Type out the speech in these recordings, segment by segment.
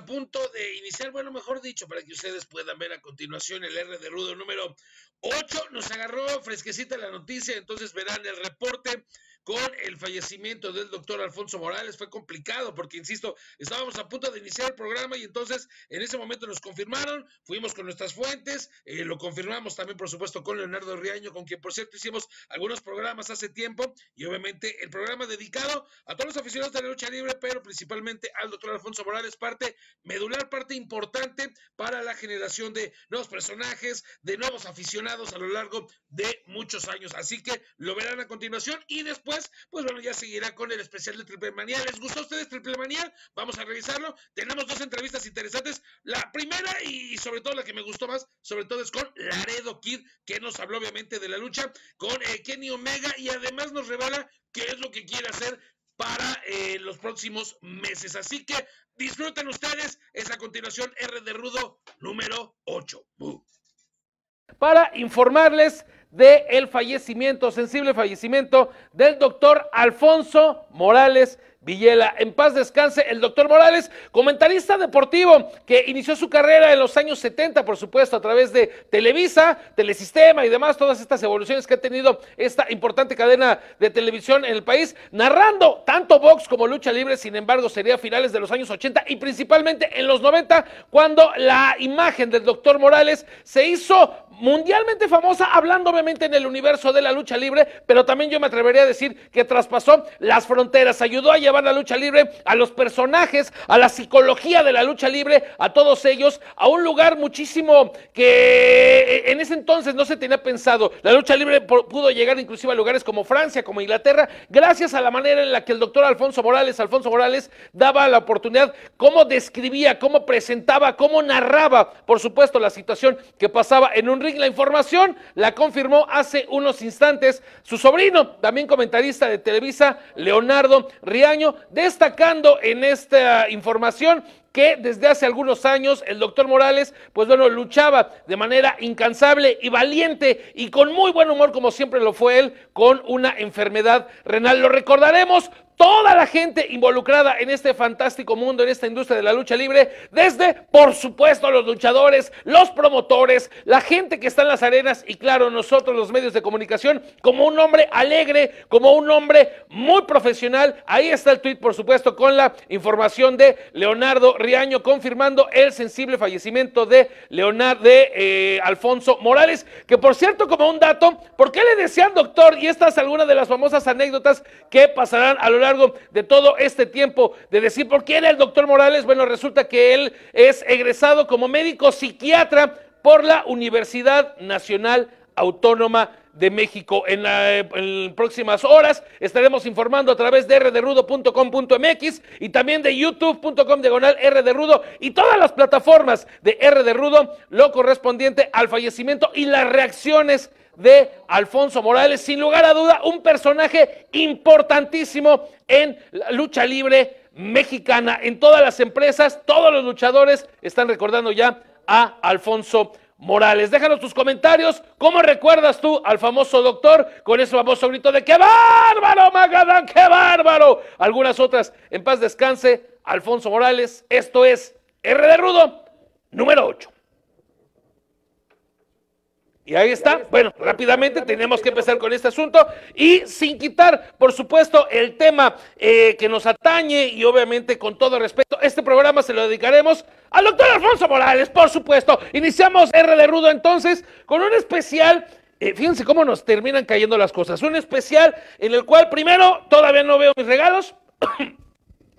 a punto de iniciar, bueno, mejor dicho, para que ustedes puedan ver a continuación el R de Rudo número 8. Nos agarró fresquecita la noticia, entonces verán el reporte con el fallecimiento del doctor Alfonso Morales. Fue complicado porque, insisto, estábamos a punto de iniciar el programa y entonces en ese momento nos confirmaron, fuimos con nuestras fuentes, eh, lo confirmamos también, por supuesto, con Leonardo Riaño, con quien, por cierto, hicimos algunos programas hace tiempo y obviamente el programa dedicado a todos los aficionados de la lucha libre, pero principalmente al doctor Alfonso Morales, parte medular, parte importante para la generación de nuevos personajes, de nuevos aficionados a lo largo de muchos años. Así que lo verán a continuación y después pues bueno, ya seguirá con el especial de Triple Manía. ¿Les gustó a ustedes Triple Manía? Vamos a revisarlo. Tenemos dos entrevistas interesantes. La primera y sobre todo la que me gustó más, sobre todo es con Laredo Kid, que nos habló obviamente de la lucha, con eh, Kenny Omega y además nos revela qué es lo que quiere hacer para eh, los próximos meses. Así que disfruten ustedes. Es a continuación R de Rudo número 8. Para informarles del el fallecimiento, sensible fallecimiento del doctor Alfonso Morales Villela. En paz descanse el doctor Morales, comentarista deportivo que inició su carrera en los años 70, por supuesto, a través de Televisa, Telesistema y demás, todas estas evoluciones que ha tenido esta importante cadena de televisión en el país, narrando tanto box como lucha libre, sin embargo, sería a finales de los años 80 y principalmente en los 90, cuando la imagen del doctor Morales se hizo mundialmente famosa, hablando obviamente en el universo de la lucha libre, pero también yo me atrevería a decir que traspasó las fronteras, ayudó a llevar la lucha libre a los personajes, a la psicología de la lucha libre, a todos ellos, a un lugar muchísimo que en ese entonces no se tenía pensado. La lucha libre pudo llegar inclusive a lugares como Francia, como Inglaterra, gracias a la manera en la que el doctor Alfonso Morales, Alfonso Morales, daba la oportunidad, cómo describía, cómo presentaba, cómo narraba, por supuesto, la situación que pasaba en un ring la información la confirmó hace unos instantes su sobrino, también comentarista de Televisa, Leonardo Riaño, destacando en esta información que desde hace algunos años el doctor Morales, pues bueno, luchaba de manera incansable y valiente y con muy buen humor, como siempre lo fue él, con una enfermedad renal. Lo recordaremos toda la gente involucrada en este fantástico mundo, en esta industria de la lucha libre, desde, por supuesto, los luchadores, los promotores, la gente que está en las arenas y, claro, nosotros los medios de comunicación, como un hombre alegre, como un hombre muy profesional. Ahí está el tweet, por supuesto, con la información de Leonardo Riaño, confirmando el sensible fallecimiento de Leonardo, de eh, Alfonso Morales, que por cierto, como un dato, ¿por qué le decían doctor? Y esta es alguna de las famosas anécdotas que pasarán a lo largo de todo este tiempo de decir por qué era el doctor Morales. Bueno, resulta que él es egresado como médico psiquiatra por la Universidad Nacional Autónoma de México. En, en, próximas horas estaremos informando a través de rderrudo.com.mx y también de youtube.com diagonal rderrudo y todas las plataformas de rderrudo lo correspondiente al fallecimiento y las reacciones de Alfonso Morales, sin lugar a duda, un personaje importantísimo en la lucha libre mexicana. En todas las empresas, todos los luchadores están recordando ya a Alfonso Morales. Déjanos tus comentarios. ¿Cómo recuerdas tú al famoso doctor con ese famoso grito de ¡Qué bárbaro, Magadán! ¡Qué bárbaro! Algunas otras. En paz descanse, Alfonso Morales. Esto es R de Rudo, número 8. Y ahí está. Bueno, rápidamente tenemos que empezar con este asunto y sin quitar, por supuesto, el tema eh, que nos atañe y obviamente con todo respeto, este programa se lo dedicaremos al doctor Alfonso Morales, por supuesto. Iniciamos R de Rudo entonces con un especial eh, fíjense cómo nos terminan cayendo las cosas. Un especial en el cual primero todavía no veo mis regalos.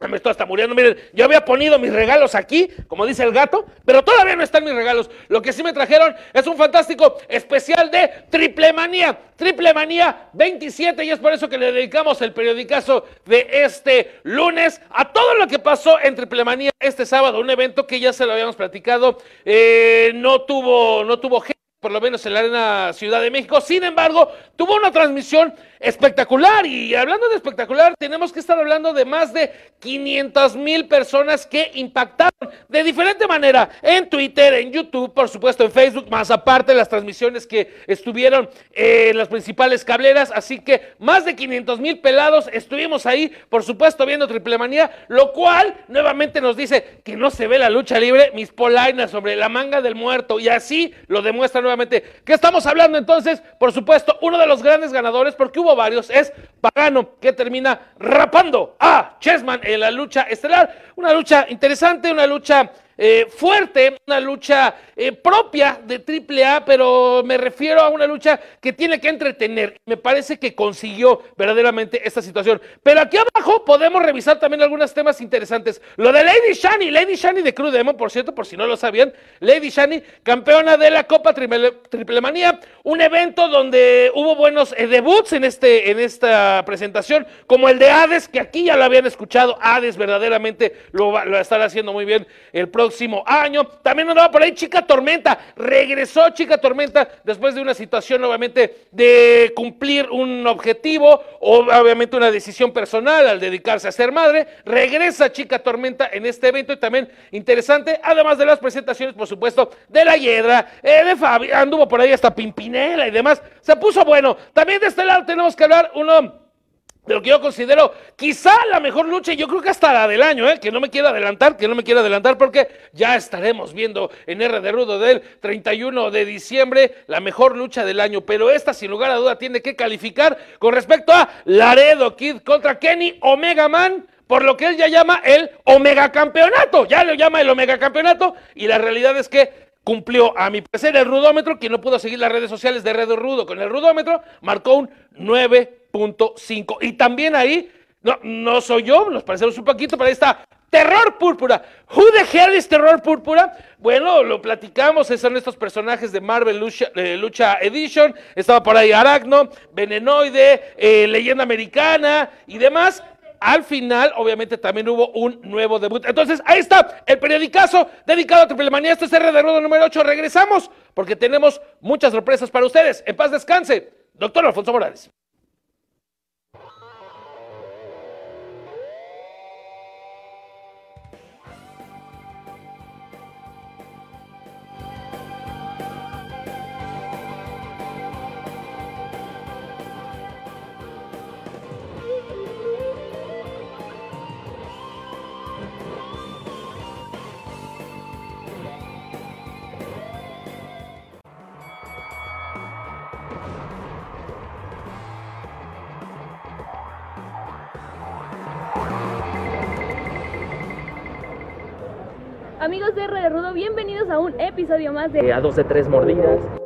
Me estoy hasta muriendo. Miren, yo había ponido mis regalos aquí, como dice el gato, pero todavía no están mis regalos. Lo que sí me trajeron es un fantástico especial de Triple Manía. Triple Manía 27 y es por eso que le dedicamos el periodicazo de este lunes a todo lo que pasó en Triple Manía este sábado. Un evento que ya se lo habíamos platicado. Eh, no tuvo, no tuvo gente por lo menos en la Arena Ciudad de México. Sin embargo, tuvo una transmisión espectacular y hablando de espectacular, tenemos que estar hablando de más de 500 mil personas que impactaron de diferente manera en Twitter, en YouTube, por supuesto en Facebook, más aparte las transmisiones que estuvieron en las principales cableras. Así que más de 500 mil pelados estuvimos ahí, por supuesto, viendo Triple Manía, lo cual nuevamente nos dice que no se ve la lucha libre, mis polainas sobre la manga del muerto y así lo demuestra nuevamente. ¿Qué estamos hablando entonces? Por supuesto, uno de los grandes ganadores, porque hubo varios, es Pagano, que termina rapando a Chessman en la lucha estelar. Una lucha interesante, una lucha eh, fuerte, una lucha eh, propia de AAA, pero me refiero a una lucha que tiene que entretener. Me parece que consiguió verdaderamente esta situación. Pero aquí abajo podemos revisar también algunos temas interesantes. Lo de Lady Shani, Lady Shani de Crew Demon, por cierto, por si no lo sabían, Lady Shani, campeona de la Copa Triple, Triple Manía, un evento donde hubo buenos eh, debuts en, este, en esta presentación, como el de Hades, que aquí ya lo habían escuchado. Hades verdaderamente lo va, a estar haciendo muy bien el próximo año. También andaba por ahí Chica Tormenta. Regresó Chica Tormenta después de una situación, obviamente, de cumplir un objetivo o obviamente una decisión personal al dedicarse a ser madre. Regresa Chica Tormenta en este evento y también interesante, además de las presentaciones, por supuesto, de la Hiedra, eh, de Fabi, anduvo por ahí hasta Y demás. Se puso bueno. También de este lado tenemos que hablar uno de lo que yo considero quizá la mejor lucha, y yo creo que hasta la del año, ¿eh? que no me quiero adelantar, que no me quiero adelantar, porque ya estaremos viendo en R de Rudo del 31 de diciembre la mejor lucha del año, pero esta sin lugar a duda tiene que calificar con respecto a Laredo Kid contra Kenny Omega Man, por lo que él ya llama el Omega Campeonato, ya lo llama el Omega Campeonato, y la realidad es que cumplió a mi parecer el rudómetro, quien no pudo seguir las redes sociales de Red Rudo con el rudómetro, marcó un 9.5. Y también ahí, no, no soy yo, nos parecemos un poquito, pero ahí está Terror Púrpura. Who the hell is Terror Púrpura? Bueno, lo platicamos, son estos personajes de Marvel Lucha, eh, Lucha Edition. Estaba por ahí Aracno, Venenoide, eh, Leyenda Americana y demás al final, obviamente, también hubo un nuevo debut. Entonces, ahí está el periodicazo dedicado a Triple Manía. Este es R de Rudo número 8. Regresamos porque tenemos muchas sorpresas para ustedes. En paz descanse, doctor Alfonso Morales. Amigos de R de Rudo, bienvenidos a un episodio más de A dos de tres mordidas.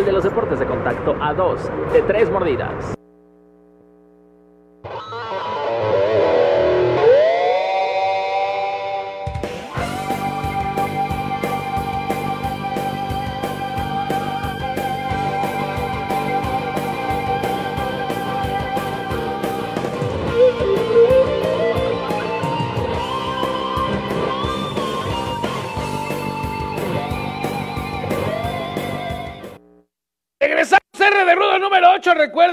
De los deportes de contacto a dos de tres mordidas.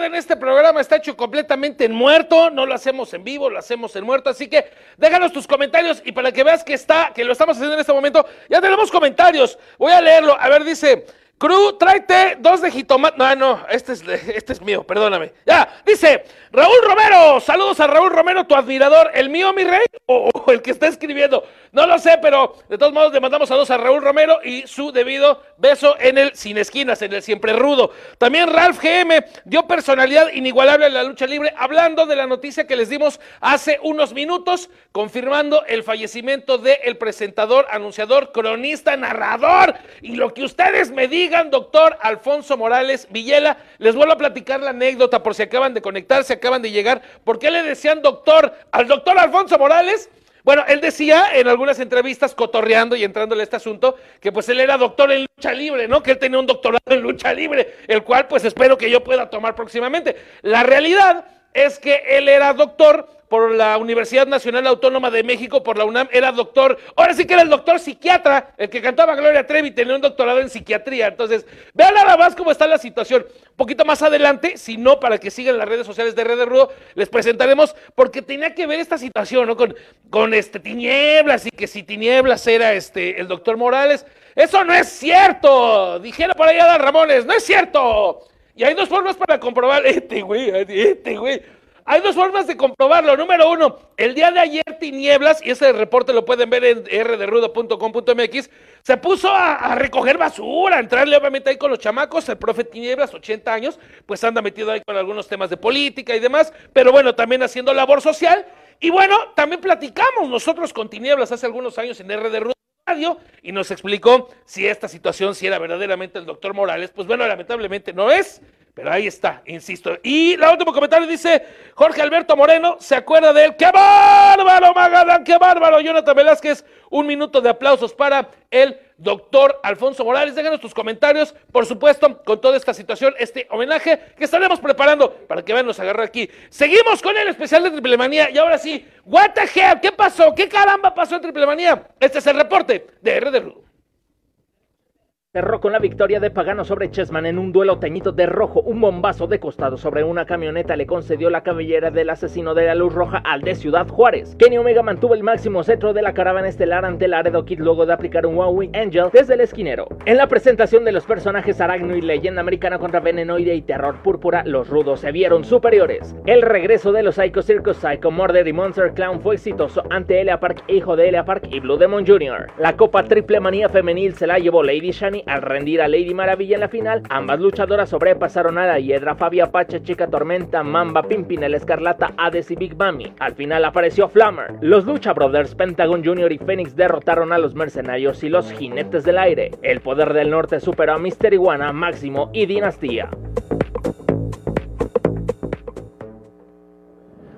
8. Recuerden, este programa está hecho completamente en muerto. No lo hacemos en vivo, lo hacemos en muerto. Así que déjanos tus comentarios y para que veas que está, que lo estamos haciendo en este momento, ya tenemos comentarios. Voy a leerlo. A ver, dice. Cru, tráete dos de jitomate. No, no, este es, este es mío, perdóname. Ya, dice Raúl Romero. Saludos a Raúl Romero, tu admirador. ¿El mío, mi rey? O, o el que está escribiendo. No lo sé, pero de todos modos le mandamos saludos a Raúl Romero y su debido beso en el Sin Esquinas, en el Siempre Rudo. También Ralph GM dio personalidad inigualable a la lucha libre, hablando de la noticia que les dimos hace unos minutos, confirmando el fallecimiento del presentador, anunciador, cronista, narrador y lo que ustedes me digan doctor Alfonso Morales Villela. Les vuelvo a platicar la anécdota por si acaban de conectarse, acaban de llegar. ¿Por qué le decían doctor al doctor Alfonso Morales? Bueno, él decía en algunas entrevistas, cotorreando y entrándole a este asunto, que pues él era doctor en lucha libre, ¿no? Que él tenía un doctorado en lucha libre, el cual pues espero que yo pueda tomar próximamente. La realidad es que él era doctor por la Universidad Nacional Autónoma de México, por la UNAM, era doctor, ahora sí que era el doctor psiquiatra, el que cantaba Gloria Trevi, tenía un doctorado en psiquiatría. Entonces, vean nada más cómo está la situación. Un poquito más adelante, si no, para que sigan las redes sociales de Red de Rudo, les presentaremos, porque tenía que ver esta situación, ¿no? Con, con este Tinieblas, y que si Tinieblas era este, el doctor Morales. Eso no es cierto, dijera por ahí Adán Ramones, no es cierto. Y hay dos formas para comprobar, este güey, este güey. Hay dos formas de comprobarlo. Número uno, el día de ayer Tinieblas, y ese reporte lo pueden ver en rderudo.com.mx, se puso a, recoger basura, a entrarle obviamente ahí con los chamacos. El profe Tinieblas, 80 años, pues anda metido ahí con algunos temas de política y demás, pero bueno, también haciendo labor social. Y bueno, también platicamos nosotros con Tinieblas hace algunos años en RD Y nos explicó si esta situación, si era verdaderamente el doctor Morales. Pues bueno, lamentablemente no es. Pero ahí está, insisto. Y la último comentario dice Jorge Alberto Moreno, ¿se acuerda de él? ¡Qué bárbaro, Magadán! ¡Qué bárbaro! Jonathan Velázquez, un minuto de aplausos para el doctor Alfonso Morales. Déjanos tus comentarios, por supuesto, con toda esta situación, este homenaje que estaremos preparando para que vean, nos agarrar aquí. Seguimos con el especial de Triple Manía y ahora sí, what the hell, ¿qué pasó? ¿Qué caramba pasó en Triple Manía? Este es el reporte de RD Rudo. Cerró con la victoria de Pagano sobre Chessman en un duelo teñido de rojo. Un bombazo de costado sobre una camioneta le concedió la cabellera del asesino de la luz roja al de Ciudad Juárez. Kenny Omega mantuvo el máximo centro de la caravana estelar ante Laredo Kid luego de aplicar un Huawei Angel desde el esquinero. En la presentación de los personajes Aragno y Leyenda Americana contra Venenoide y Terror Púrpura, los rudos se vieron superiores. El regreso de los Psycho Circus, Psycho Murder y Monster Clown fue exitoso ante Elia Park, hijo de Elia Park y Blue Demon Jr. La Copa Triple Manía Femenil se la llevó Lady Shani al rendir a Lady Maravilla en la final, ambas luchadoras sobrepasaron a la Hiedra Fabia Pacha, Chica Tormenta, Mamba Pimpinel Escarlata, Hades y Big Mami. Al final apareció Flammer. Los Lucha Brothers, Pentagon Jr. y Phoenix derrotaron a los Mercenarios y los Jinetes del Aire. El Poder del Norte superó a Mister Iguana, Máximo y Dinastía.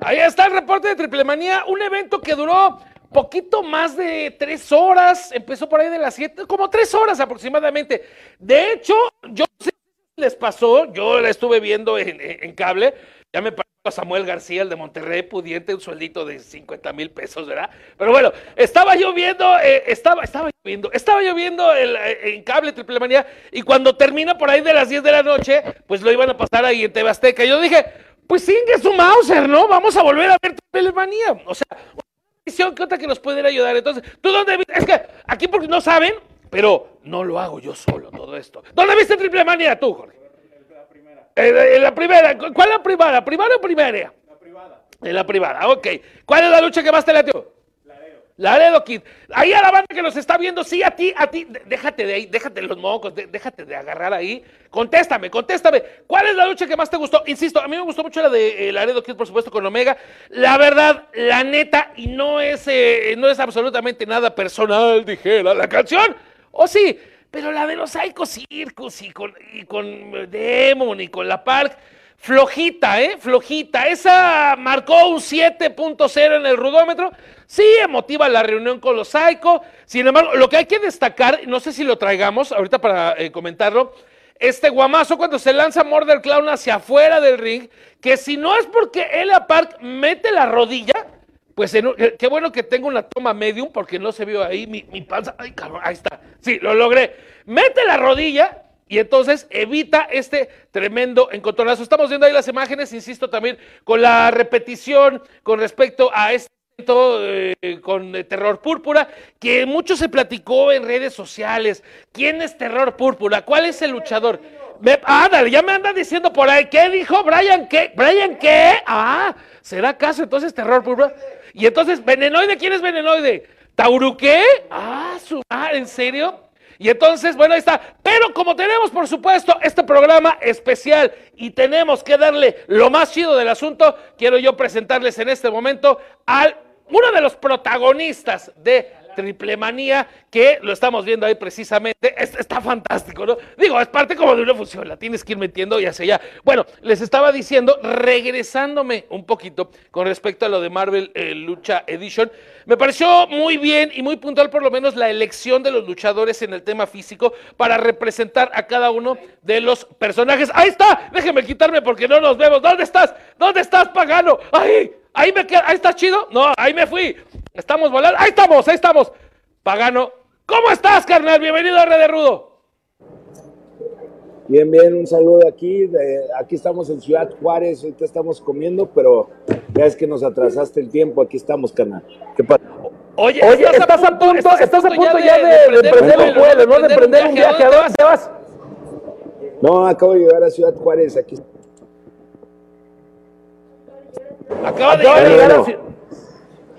Ahí está el reporte de Triple Manía, un evento que duró poquito más de tres horas, empezó por ahí de las siete, como tres horas aproximadamente. De hecho, yo sé si les pasó, yo la estuve viendo en, cable, ya me pasó a Samuel García, el de Monterrey, pudiente, un sueldito de 50 mil pesos, ¿verdad? Pero bueno, estaba yo viendo, eh, estaba, estaba yo viendo, estaba yo viendo el, eh, en cable Triple Manía, y cuando termina por ahí de las 10 de la noche, pues lo iban a pasar ahí en TV Azteca. Yo dije, pues sigue su Mauser, ¿no? Vamos a volver a ver Triple Manía. O sea, visión que otra que nos pueden ayudar. Entonces, ¿tú dónde viste? Es que aquí porque no saben, pero no lo hago yo solo todo esto. ¿Dónde viste Triple Manía tú, Jorge? La primera. En, en la primera. ¿Cuál es la primera? ¿Primera o primera? La privada. En la privada, ok. ¿Cuál es la lucha que más te latió? Laredo. Laredo Kid. Ahí a la banda que nos está viendo, sí, a ti, a ti, déjate de ahí, déjate de los mocos, déjate de agarrar ahí. Contéstame, contéstame. ¿Cuál es la lucha que más te gustó? Insisto, a mí me gustó mucho la de eh, Laredo Kid, por supuesto, con Omega. La verdad, la neta, y no es, eh, no es absolutamente nada personal, dijera la canción. ¿O sí? Pero la de los Psycho Circus y con, y con Demon y con la Park, flojita, ¿eh? Flojita. Esa marcó un 7.0 en el rudómetro. Sí, emotiva la reunión con los Psycho. Sin embargo, lo que hay que destacar, no sé si lo traigamos ahorita para eh, comentarlo, este guamazo cuando se lanza Murder Clown hacia afuera del ring, que si no es porque Elia Park mete la rodilla, pues en, qué bueno que tengo una toma medium porque no se vio ahí mi, mi panza. Ay, cabrón, ahí está. Sí, lo logré. Mete la rodilla y entonces evita este tremendo encontronazo. Estamos viendo ahí las imágenes, insisto también, con la repetición con respecto a este eh, con eh, Terror Púrpura, que mucho se platicó en redes sociales. ¿Quién es Terror Púrpura? ¿Cuál es el luchador? Me, ah, dale, ya me andan diciendo por ahí. ¿Qué dijo Brian? ¿Qué? ¿Brian qué? Ah, ¿será acaso entonces Terror Púrpura? Y entonces, ¿Venenoide? ¿Quién es Venenoide? ¿Tauru qué? Ah, su ah, ¿en serio? Y entonces, bueno, ahí está. Pero como tenemos, por supuesto, este programa especial y tenemos que darle lo más chido del asunto, quiero yo presentarles en este momento al uno de los protagonistas de triple manía, que lo estamos viendo ahí precisamente. está fantástico, ¿no? Digo, es parte como de una fusión, la tienes que ir metiendo y hacia allá. Bueno, les estaba diciendo, regresándome un poquito con respecto a lo de Marvel eh, Lucha Edition, me pareció muy bien y muy puntual por lo menos la elección de los luchadores en el tema físico para representar a cada uno de los personajes. Ahí está, déjenme quitarme porque no nos vemos. ¿Dónde estás? ¿Dónde estás, pagano? Ahí, ahí me queda, ahí está chido. No, ahí me fui. Estamos volando. Ahí estamos, ahí estamos. Pagano, ¿cómo estás, carnal? Bienvenido a Red Rudo. Bien, bien, un saludo aquí. aquí estamos en Ciudad Juárez, ahorita estamos comiendo, pero ya es que nos atrasaste el tiempo, aquí estamos, carnal. ¿Qué pasa? Oye, Oye estás, a punto, estás, a punto ya de, de, prender un vuelo, ¿no? De prender un viaje. ¿A dónde te vas? No, acabo de llegar a Ciudad Juárez, aquí. Acaba de llegar a Ciudad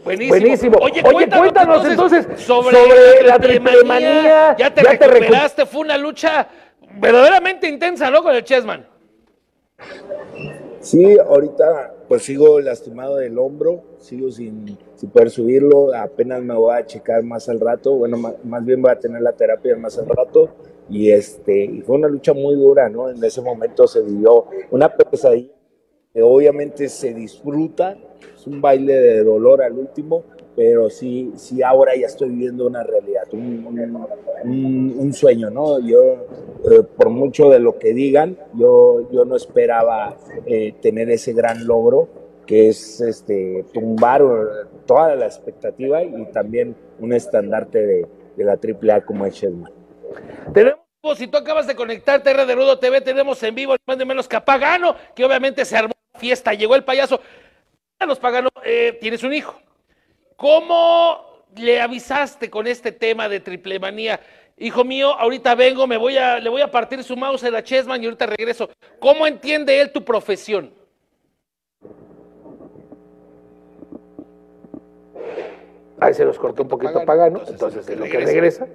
Buenísimo. Oye, cuéntanos, entonces, sobre, la triple manía. Ya te recuperaste, fue una lucha verdaderamente intensa, ¿no? Con el Chessman. Sí, ahorita pues sigo lastimado del hombro, sigo sin, poder subirlo, apenas me voy a checar más al rato, bueno, más, bien voy a tener la terapia más al rato y este y fue una lucha muy dura, ¿no? En ese momento se vivió una pesadilla que obviamente se disfruta, es un baile de dolor al último, pero sí, sí ahora ya estoy viviendo una realidad, un, sueño, ¿no? Yo, eh, por mucho de lo que digan, yo, yo no esperaba eh, tener ese gran logro, que es este, tumbar toda la expectativa y también un estandarte de, de la AAA como es Shedman. Tenemos si tú acabas de conectarte a Rudo TV, tenemos en vivo, más de menos que Pagano, que obviamente se armó fiesta, llegó el payaso. Los Pagano, eh, tienes un hijo. ¿Cómo le avisaste con este tema de triple manía? Hijo mío, ahorita vengo, me voy a, le voy a partir su mouse a la Chessman y ahorita regreso. ¿Cómo entiende él tu profesión? Ahí se nos cortó un poquito Pagano, entonces, es lo que regresa.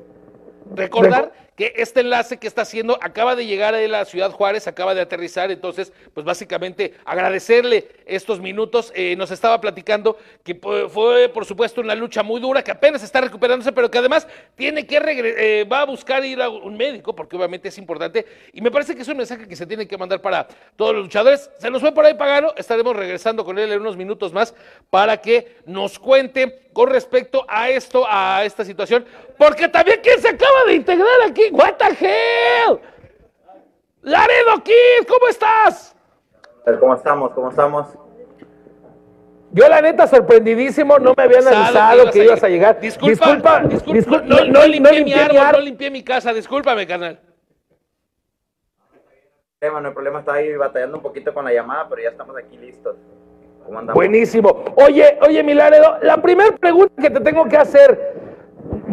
Recordar que este enlace que está haciendo acaba de llegar a la ciudad Juárez, acaba de aterrizar, entonces, pues básicamente agradecerle estos minutos. Eh, nos estaba platicando que fue, por supuesto, una lucha muy dura, que apenas está recuperándose, pero que además tiene que eh, va a buscar ir a un médico, porque obviamente es importante. Y me parece que es un mensaje que se tiene que mandar para todos los luchadores. Se nos fue por ahí Pagano, estaremos regresando con él en unos minutos más para que nos cuente con respecto a esto, a esta situación, porque también quien se acaba de integrar aquí, what the hell, Laredo Kid, ¿cómo estás? ¿Cómo estamos? ¿Cómo estamos? Yo la neta sorprendidísimo, no me habían avisado que ibas a llegar. Disculpa, disculpa, no, limpié, mi árbol, no limpié mi casa, discúlpame, canal. No hay problema, está ahí batallando un poquito con la llamada, pero ya estamos aquí listos. Buenísimo. Oye, oye, Milaredo, la primera pregunta que te tengo que hacer,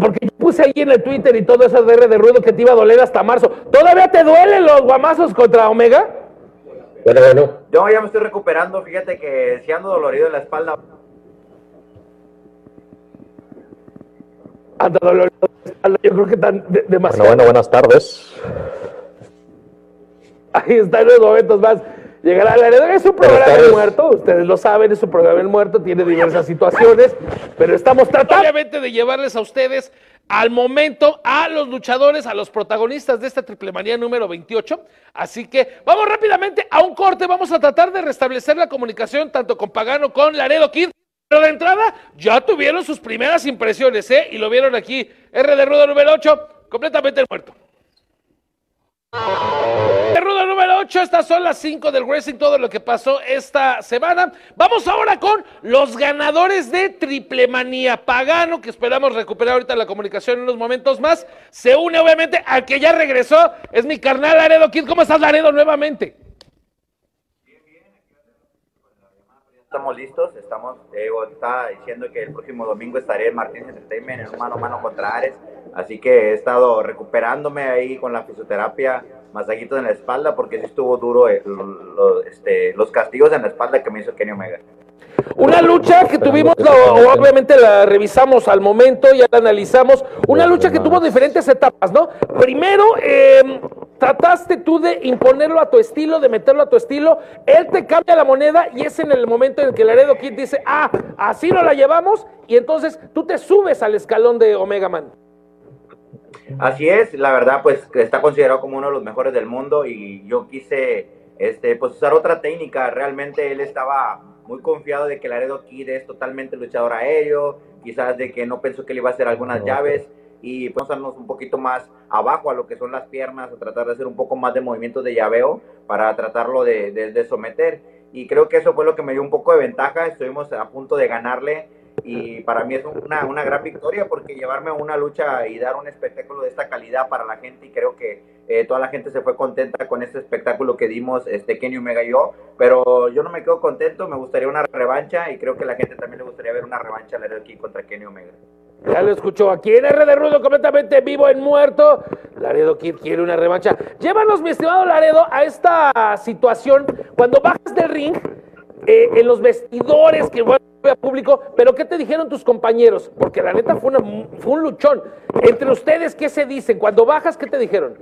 porque yo puse ahí en el Twitter y todo eso de de ruido que te iba a doler hasta marzo. ¿Todavía te duelen los guamazos contra Omega? Bueno, bueno. Yo ya me estoy recuperando, fíjate que si ando dolorido en la espalda. Anda dolorido en la espalda, yo creo que están demasiado. Bueno, bueno, buenas tardes. Ahí están los momentos más Llegará la heredera, es un programa del muerto, ustedes lo saben, es un programa del muerto, tiene diversas situaciones, pero estamos tratando obviamente de llevarles a ustedes al momento a los luchadores, a los protagonistas de esta triple manía número 28. Así que vamos rápidamente a un corte, vamos a tratar de restablecer la comunicación tanto con Pagano como con Laredo Kid. Pero de entrada ya tuvieron sus primeras impresiones, ¿eh? Y lo vieron aquí, R de Rudo número 8, completamente muerto. Rudo número 8, estas son las 5 del Wrestling, todo lo que pasó esta semana. Vamos ahora con los ganadores de Triple Manía Pagano, que esperamos recuperar ahorita la comunicación en unos momentos más. Se une obviamente al que ya regresó, es mi carnal Laredo Kid. ¿Cómo estás, Laredo, nuevamente? estamos listos, estamos, Diego está diciendo que el próximo domingo estaré en Martínez Entertainment en un mano a mano contra Ares, así que he estado recuperándome ahí con la fisioterapia, masajitos en la espalda, porque sí estuvo duro este, los castigos en la espalda que me hizo Kenny Omega. Una lucha que tuvimos, obviamente la revisamos al momento, ya la analizamos. Una lucha que tuvo diferentes etapas, ¿no? Primero, eh, trataste tú de imponerlo a tu estilo, de meterlo a tu estilo. Él te cambia la moneda y es en el momento en que Laredo Kid dice, ah, así no la llevamos. Y entonces tú te subes al escalón de Omega Man. Así es, la verdad, pues está considerado como uno de los mejores del mundo y yo quise este, pues, usar otra técnica. Realmente él estaba muy confiado de que Laredo Kid es totalmente luchador aéreo, quizás de que no pensó que le iba a hacer algunas llaves y pues vamos un poquito más abajo a lo que son las piernas, a tratar de hacer un poco más de movimientos de llaveo para tratarlo de, de- de someter. Y creo que eso fue lo que me dio un poco de ventaja, estuvimos a punto de ganarle y para mí es una, una gran victoria porque llevarme a una lucha y dar un espectáculo de esta calidad para la gente y creo que eh, toda la gente se fue contenta con este espectáculo que dimos este Kenny Omega y yo, pero yo no me quedo contento, me gustaría una revancha y creo que la gente también le gustaría ver una revancha de aquí contra Kenny Omega. Ya lo escuchó aquí en R de Rudo, completamente vivo en muerto. Laredo Kid quiere una revancha. Llévanos, mi estimado Laredo, a esta situación. Cuando bajas del ring, eh, en los vestidores, que bueno, a público, pero ¿qué te dijeron tus compañeros? Porque la neta fue, una- fue un luchón. Entre ustedes, ¿qué se dicen? Cuando bajas, ¿qué te dijeron?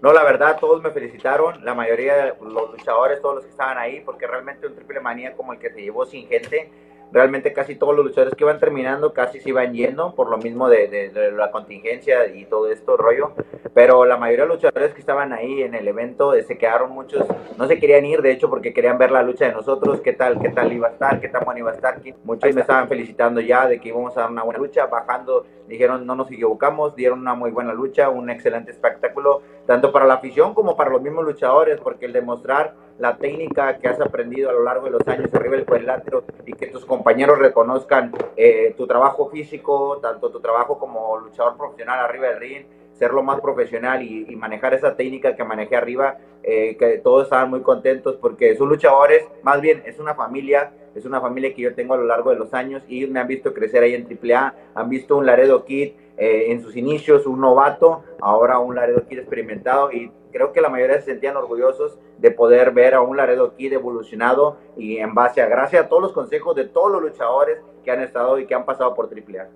No, la verdad, todos me felicitaron, la mayoría de los luchadores, todos los que estaban ahí, porque realmente un triple manía como el que se llevó sin gente, realmente casi todos los luchadores que iban terminando casi se iban yendo, por lo mismo de, de- de la contingencia y todo esto rollo, pero la mayoría de los luchadores que estaban ahí en el evento eh, se quedaron muchos, no se querían ir, de hecho, porque querían ver la lucha de nosotros, qué tal, qué tal iba a estar, qué tan buena iba a estar, muchos me estaban felicitando ya de que íbamos a dar una buena lucha, bajando, dijeron no nos equivocamos, dieron una muy buena lucha, un excelente espectáculo, tanto para la afición como para los mismos luchadores, porque el demostrar la técnica que has aprendido a lo largo de los años arriba del cuadrilátero y que tus compañeros reconozcan eh, tu trabajo físico, tanto tu trabajo como luchador profesional arriba del ring, ser lo más profesional y, y manejar esa técnica que manejé arriba, eh, que todos estaban muy contentos porque son luchadores, más bien es una familia, es una familia que yo tengo a lo largo de los años y me han visto crecer ahí en AAA, han visto un Laredo Kid eh, en sus inicios, un novato, ahora un Laredo Kid experimentado y creo que la mayoría se sentían orgullosos de poder ver a un Laredo Kid evolucionado y en base a, gracias a todos los consejos de todos los luchadores que han estado y que han pasado por AAA.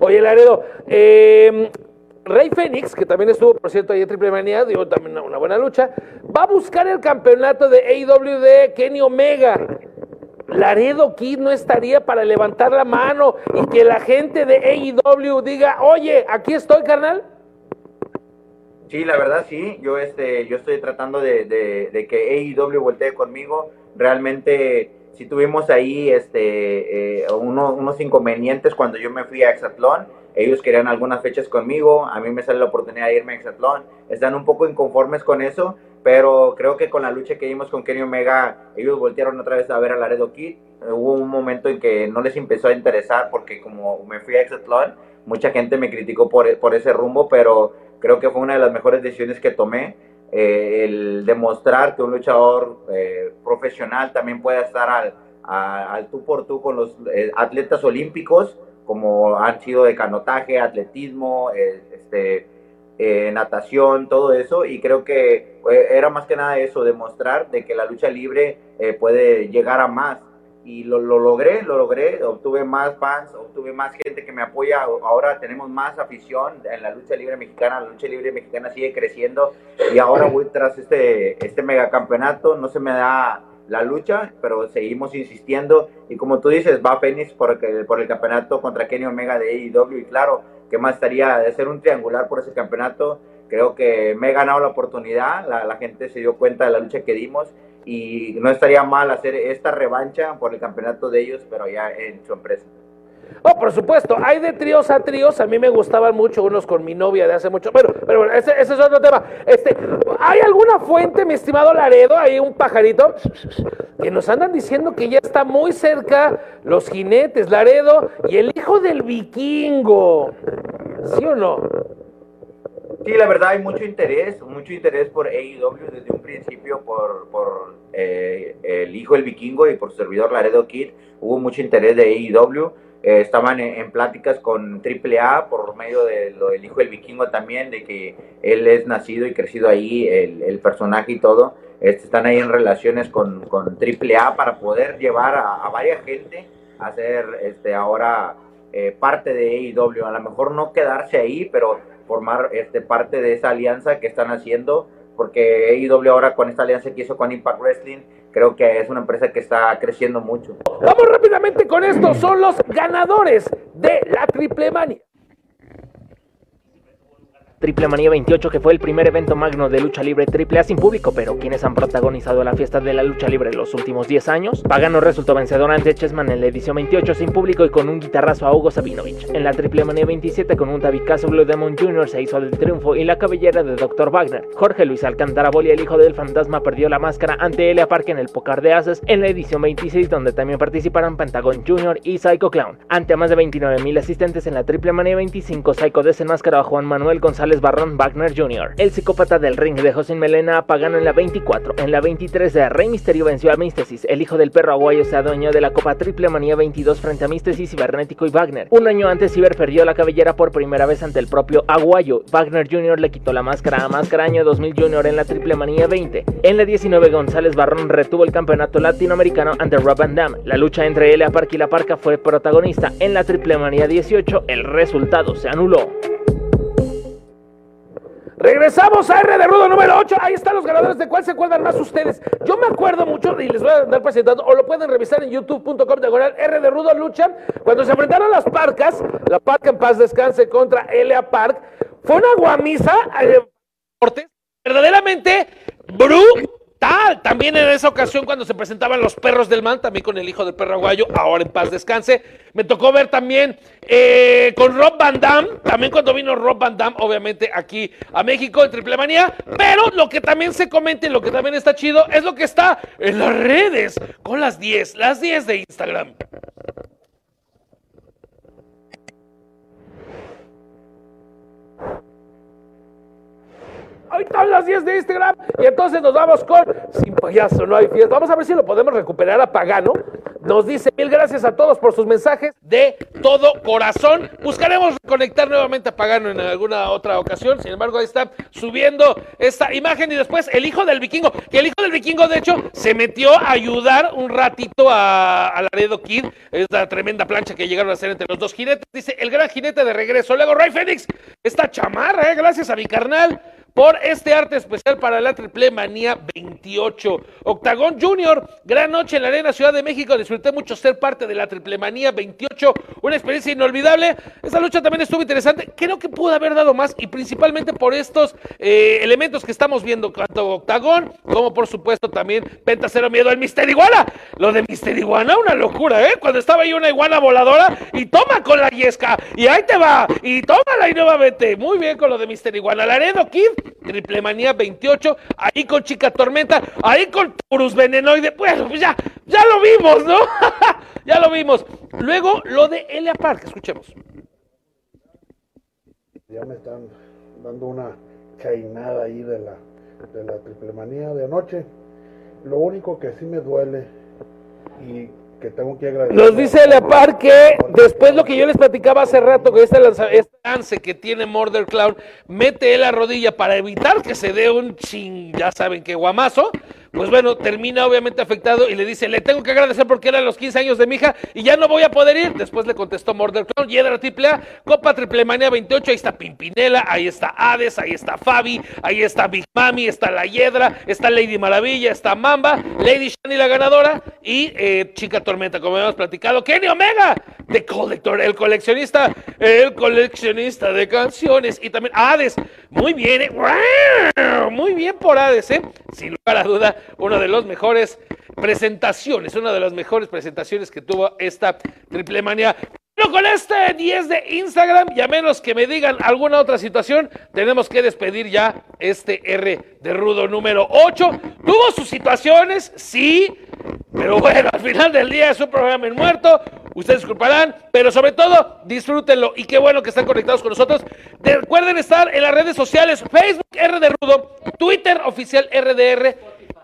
Oye, Laredo, eh, Rey Fénix, que también estuvo, por cierto, ahí en Triple Manía, dio también una, una buena lucha, va a buscar el campeonato de AEW de Kenny Omega. Laredo Kid no estaría para levantar la mano y que la gente de AEW diga, oye, aquí estoy, carnal. Sí, la verdad sí, yo este, yo estoy tratando de, que AEW voltee conmigo. Realmente sí tuvimos ahí este, eh, uno- unos inconvenientes cuando yo me fui a Exatlón. Ellos querían algunas fechas conmigo, a mí me sale la oportunidad de irme a Exatlón. Están un poco inconformes con eso, pero creo que con la lucha que dimos con Kenny Omega, ellos voltearon otra vez a ver a Laredo Kid. Hubo un momento en que no les empezó a interesar porque como me fui a Exatlón, mucha gente me criticó por, por ese rumbo, pero creo que fue una de las mejores decisiones que tomé. eh, el demostrar que un luchador eh, profesional también puede estar al, a- al tú por tú con los eh, atletas olímpicos, como han sido de canotaje, atletismo, eh, este, eh, natación, todo eso. Y creo que eh, era más que nada eso, demostrar de que la lucha libre eh, puede llegar a más. Y lo, lo logré, lo logré, obtuve más fans, obtuve más gente que me apoya, ahora tenemos más afición en la lucha libre mexicana, la lucha libre mexicana sigue creciendo. Y ahora voy tras este, este megacampeonato, no se me da la lucha, pero seguimos insistiendo. Y como tú dices, va Fénix por, por el campeonato contra Kenny Omega de AEW y claro, que más estaría de hacer un triangular por ese campeonato, creo que me he ganado la oportunidad, la, la gente se dio cuenta de la lucha que dimos y no estaría mal hacer esta revancha por el campeonato de ellos, pero ya en su empresa. Oh, por supuesto, hay de tríos a tríos, a mí me gustaban mucho unos con mi novia de hace mucho, pero, pero bueno, ese, ese es otro tema. Este, ¿hay alguna fuente, mi estimado Laredo, hay un pajarito, que nos andan diciendo que ya está muy cerca los jinetes, Laredo y el hijo del vikingo? ¿Sí o no? Sí, la verdad hay mucho interés, mucho interés por AEW desde un principio, por, por eh, el hijo del vikingo y por su servidor Laredo Kid. Hubo mucho interés de AEW. Eh, estaban en, pláticas con AAA por medio de lo del hijo del vikingo también, de que él es nacido y crecido ahí, el, personaje y todo. Este, están ahí en relaciones con, con AAA para poder llevar a, varias gente a ser este, ahora eh, parte de AEW. A lo mejor no quedarse ahí, pero formar este, parte de esa alianza que están haciendo, porque AEW ahora con esta alianza que hizo con Impact Wrestling creo que es una empresa que está creciendo mucho. Vamos rápidamente con esto, son los ganadores de la Triple Mania. Triple Manía 28, que fue el primer evento magno de lucha libre triple A sin público, pero quienes han protagonizado la fiesta de la lucha libre en los últimos 10 años. Pagano resultó vencedor ante Chessman en la edición 28 sin público y con un guitarrazo a Hugo Sabinovich. En la Triple Manía 27 con un tabicazo Blue Demon Jr. se hizo del triunfo y la cabellera de Dr. Wagner. Jorge Luis Alcántara Boli, el hijo del fantasma, perdió la máscara ante Elia Park en el Pocar de Ases en la edición 26 donde también participaron Pentagon Jr. y Psycho Clown. Ante más de 29.000 asistentes en la Triple Manía 25, Psycho desenmascaró a Juan Manuel González Barrón Wagner Jr. El psicópata del ring dejó sin melena a Pagano en la 24. En la 23 de Rey Misterio venció a Místesis. El hijo del perro aguayo se adueñó de la Copa Triple Manía 22 frente a Místesis, Cibernético y Wagner. Un año antes Ciber perdió la cabellera por primera vez ante el propio Aguayo. Wagner Jr. le quitó la máscara a Máscara Año 2000 Jr. en la Triple Manía 20. En la 19 González Barrón retuvo el campeonato latinoamericano ante Rob Van Damme. La lucha entre Elia Park y La Parca fue protagonista. En la Triple Manía 18 el resultado se anuló. Regresamos a R de Rudo número 8. Ahí están los ganadores. ¿De cuál se acuerdan más ustedes? Yo me acuerdo mucho y les voy a andar presentando, o lo pueden revisar en youtube.com diagonal R de Rudo Lucha. Cuando se enfrentaron las parcas, la parca en paz descanse contra Elia Park, fue una guamisa eh, verdaderamente brutal tal. También en esa ocasión cuando se presentaban los perros del man, también con el hijo del perro aguayo, ahora en paz descanse. Me tocó ver también eh, con Rob Van Damme, también cuando vino Rob Van Damme, obviamente aquí a México en Triple Manía. Pero lo que también se comenta y lo que también está chido es lo que está en las redes con las 10, las 10 de Instagram. Ahí están las 10 de Instagram. Y entonces nos vamos con Sin payaso no hay fiesta. Vamos a ver si lo podemos recuperar a Pagano. Nos dice mil gracias a todos por sus mensajes de todo corazón. Buscaremos conectar nuevamente a Pagano en alguna otra ocasión. Sin embargo, ahí está subiendo esta imagen. Y después el hijo del vikingo. Que el hijo del vikingo, de hecho, se metió a ayudar un ratito a, a Laredo Kid. Esta tremenda plancha que llegaron a hacer entre los dos jinetes. Dice el gran jinete de regreso. Luego Ray Fénix. Esta chamarra, eh, gracias a mi carnal por este arte especial para la Triple Manía 28. Octagón Junior, gran noche en la Arena Ciudad de México. Disfruté mucho ser parte de la Triple Manía 28. Una experiencia inolvidable. Esta lucha también estuvo interesante. Creo que pudo haber dado más y principalmente por estos eh, elementos que estamos viendo, tanto Octagón como por supuesto también Penta Cero Miedo al Mister Iguana. Lo de Mister Iguana, una locura, ¿eh? Cuando estaba ahí una iguana voladora y toma con la yesca y ahí te va y tómala y nuevamente. Muy bien con lo de Mister Iguana. Laredo Kid Triple Manía 28, ahí con Chica Tormenta, ahí con Purus Venenoide. Pues ya, ya lo vimos, ¿no? ya lo vimos. Luego lo de Elia Park, escuchemos. Ya me están dando una cainada ahí de la, de la Triple Manía de anoche. Lo único que sí me duele y que tengo que agradecer. Nos dice Elia que después lo que yo les platicaba hace rato, que este, este lance que tiene Murder Clown, mete la rodilla para evitar que se dé un ching, ya saben que guamazo pues bueno, termina obviamente afectado y le dice, le tengo que agradecer porque eran los 15 años de mi hija y ya no voy a poder ir. Después le contestó Murder Clown, Hiedra Triple A, Copa Triple Manía 28, ahí está Pimpinela, ahí está Hades, ahí está Fabi, ahí está Big Mami, está La Hiedra, está Lady Maravilla, está Mamba, Lady Shani la ganadora y eh, Chica Tormenta, como hemos platicado, Kenny Omega, The Collector, el coleccionista, el coleccionista de canciones y también Hades, muy bien, eh, muy bien por Hades, ¿eh? sin lugar a duda una de las mejores presentaciones, una de las mejores presentaciones que tuvo esta triple manía. Pero con este 10 de Instagram, y a menos que me digan alguna otra situación, tenemos que despedir ya este R de Rudo número 8. Tuvo sus situaciones, sí, pero bueno, al final del día es un programa en muerto. Ustedes disculparán, pero sobre todo disfrútenlo y qué bueno que están conectados con nosotros. Recuerden estar en las redes sociales, Facebook R de Rudo, Twitter oficial RDR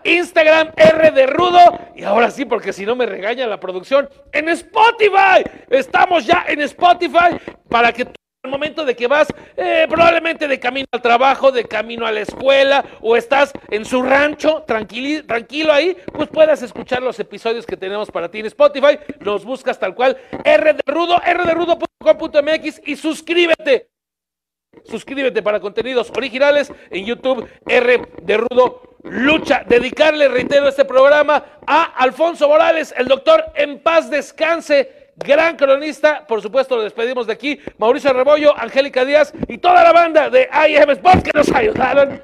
Instagram R de Rudo y ahora sí, porque si no me regaña la producción, en Spotify. Estamos ya en Spotify para que al momento de que vas eh, probablemente de camino al trabajo, de camino a la escuela o estás en su rancho tranquilo, tranquilo ahí, pues puedas escuchar los episodios que tenemos para ti en Spotify. Los buscas tal cual R de Rudo, rderudo.com.mx y suscríbete. Suscríbete para contenidos originales en YouTube R de Rudo Lucha. Dedicarle, reitero, este programa a Alfonso Morales, el doctor en paz descanse gran cronista. Por supuesto, lo despedimos de aquí. Mauricio Rebollo, Angélica Díaz y toda la banda de IM Sports que nos ayudaron.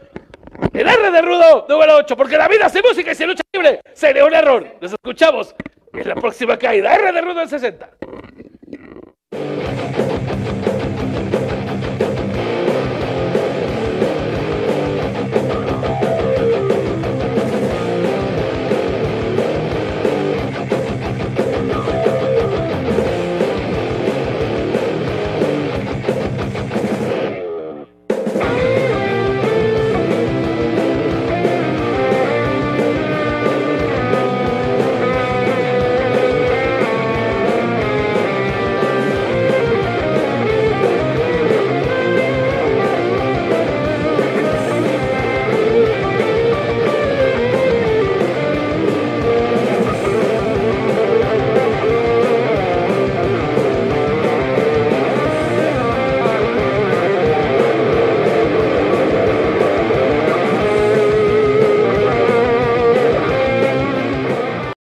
El R de Rudo, número 8, porque la vida sin música y sin lucha libre sería un error. Nos escuchamos en la próxima caída. R de Rudo en 60.